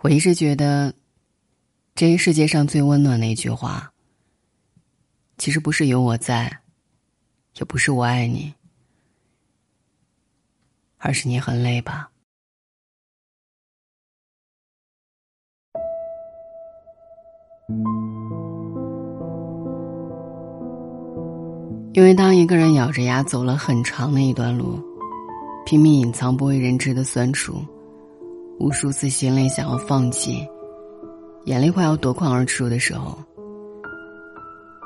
我一直觉得，这个世界上最温暖的一句话，其实不是有我在，也不是我爱你，而是你很累吧。因为当一个人咬着牙走了很长的一段路，拼命隐藏不为人知的酸楚，无数次心累想要放弃，眼泪快要夺眶而出的时候，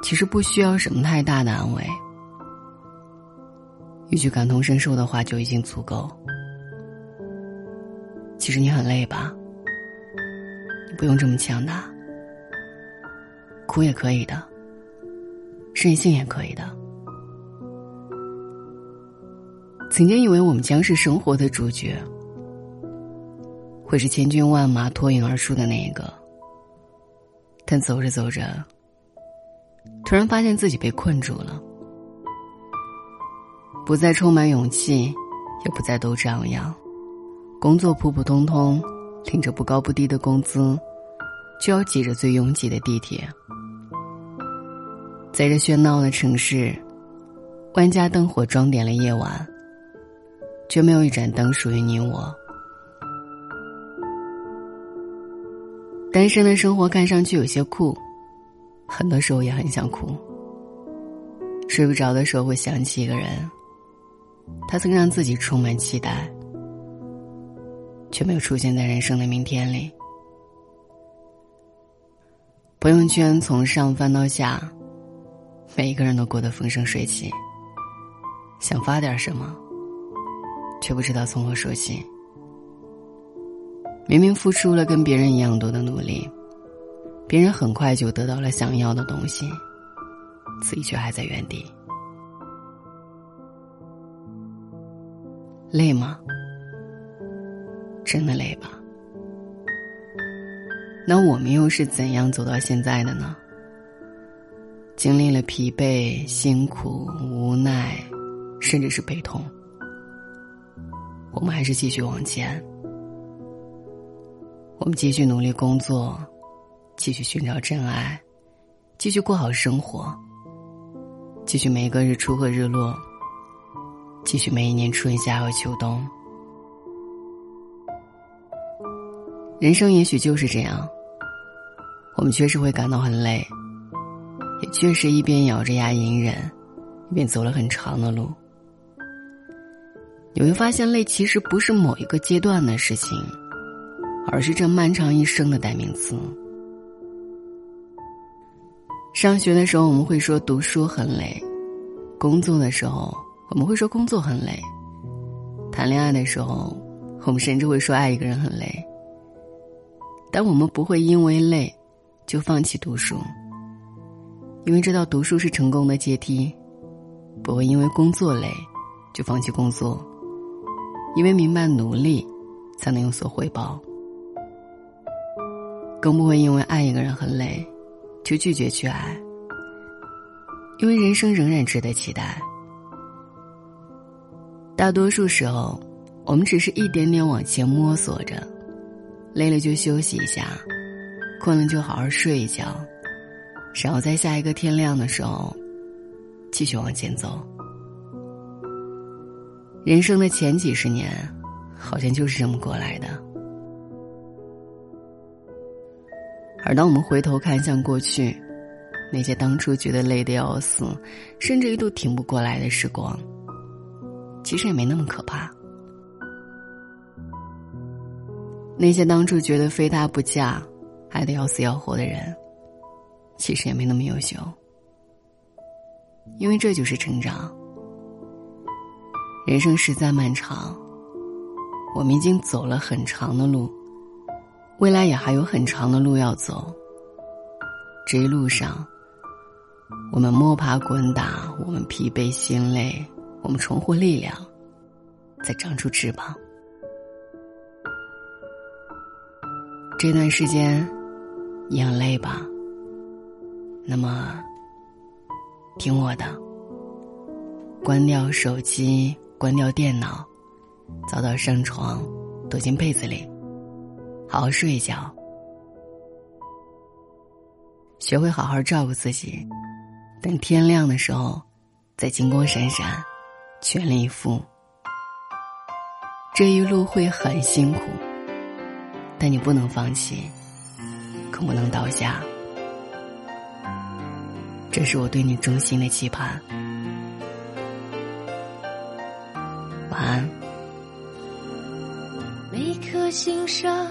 其实不需要什么太大的安慰，一句感同身受的话就已经足够。其实你很累吧？你不用这么强大，哭也可以的，任性也可以的。曾经以为我们将是生活的主角，会是千军万马脱颖而出的那一个。但走着走着，突然发现自己被困住了，不再充满勇气，也不再都张扬，工作普普通通，领着不高不低的工资，就要挤着最拥挤的地铁，在这喧闹的城市，万家灯火装点了夜晚。却没有一盏灯属于你我。单身的生活看上去有些酷，很多时候也很想哭。睡不着的时候会想起一个人，他曾让自己充满期待，却没有出现在人生的明天里。朋友圈从上翻到下，每一个人都过得风生水起，想发点什么。却不知道从何说起。明明付出了跟别人一样多的努力，别人很快就得到了想要的东西，自己却还在原地。累吗？真的累吧？那我们又是怎样走到现在的呢？经历了疲惫、辛苦、无奈，甚至是悲痛。我们还是继续往前，我们继续努力工作，继续寻找真爱，继续过好生活，继续每一个日出和日落，继续每一年春夏和秋冬。人生也许就是这样，我们确实会感到很累，也确实一边咬着牙隐忍，一边走了很长的路。你会发现，累其实不是某一个阶段的事情，而是这漫长一生的代名词。上学的时候，我们会说读书很累；工作的时候，我们会说工作很累；谈恋爱的时候，我们甚至会说爱一个人很累。但我们不会因为累就放弃读书，因为知道读书是成功的阶梯；不会因为工作累就放弃工作。因为明白努力，才能有所回报，更不会因为爱一个人很累，就拒绝去爱。因为人生仍然值得期待。大多数时候，我们只是一点点往前摸索着，累了就休息一下，困了就好好睡一觉，然后在下一个天亮的时候，继续往前走。人生的前几十年，好像就是这么过来的。而当我们回头看向过去，那些当初觉得累得要死，甚至一度挺不过来的时光，其实也没那么可怕。那些当初觉得非他不嫁，爱得要死要活的人，其实也没那么优秀。因为这就是成长。人生实在漫长，我们已经走了很长的路，未来也还有很长的路要走。这一路上，我们摸爬滚打，我们疲惫心累，我们重获力量，再长出翅膀。这段时间，你很累吧？那么，听我的，关掉手机。关掉电脑，早早上床，躲进被子里，好好睡一觉，学会好好照顾自己，等天亮的时候，再金光闪闪，全力以赴。这一路会很辛苦，但你不能放弃，更不能倒下。这是我对你衷心的期盼。晚安。每颗心上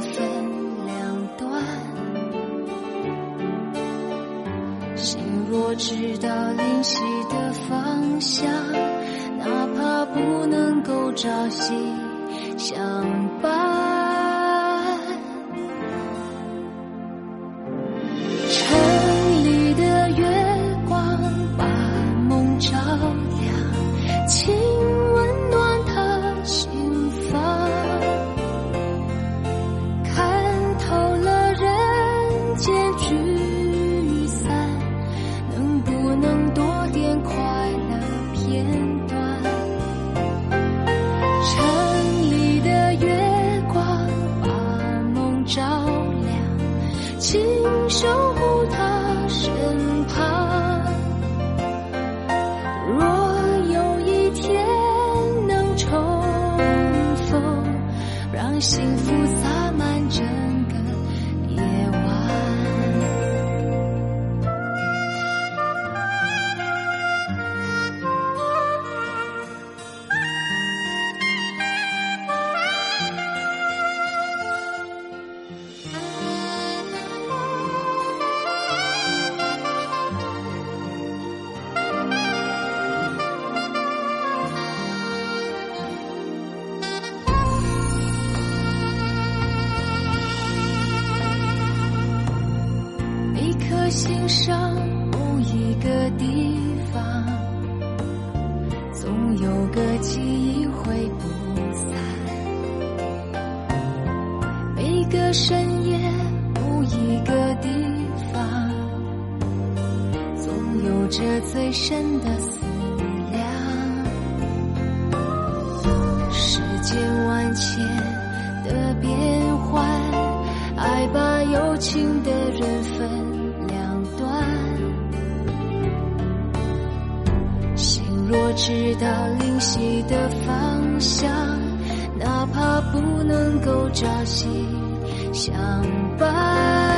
道灵犀的方向，哪怕不能够朝夕相伴。心上某一个地方，总有个记忆会不散。每个深夜某一个地方，总有着最深的思量。世间万千直到灵犀的方向，哪怕不能够朝夕相伴。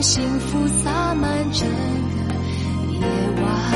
让幸福洒满整个夜晚。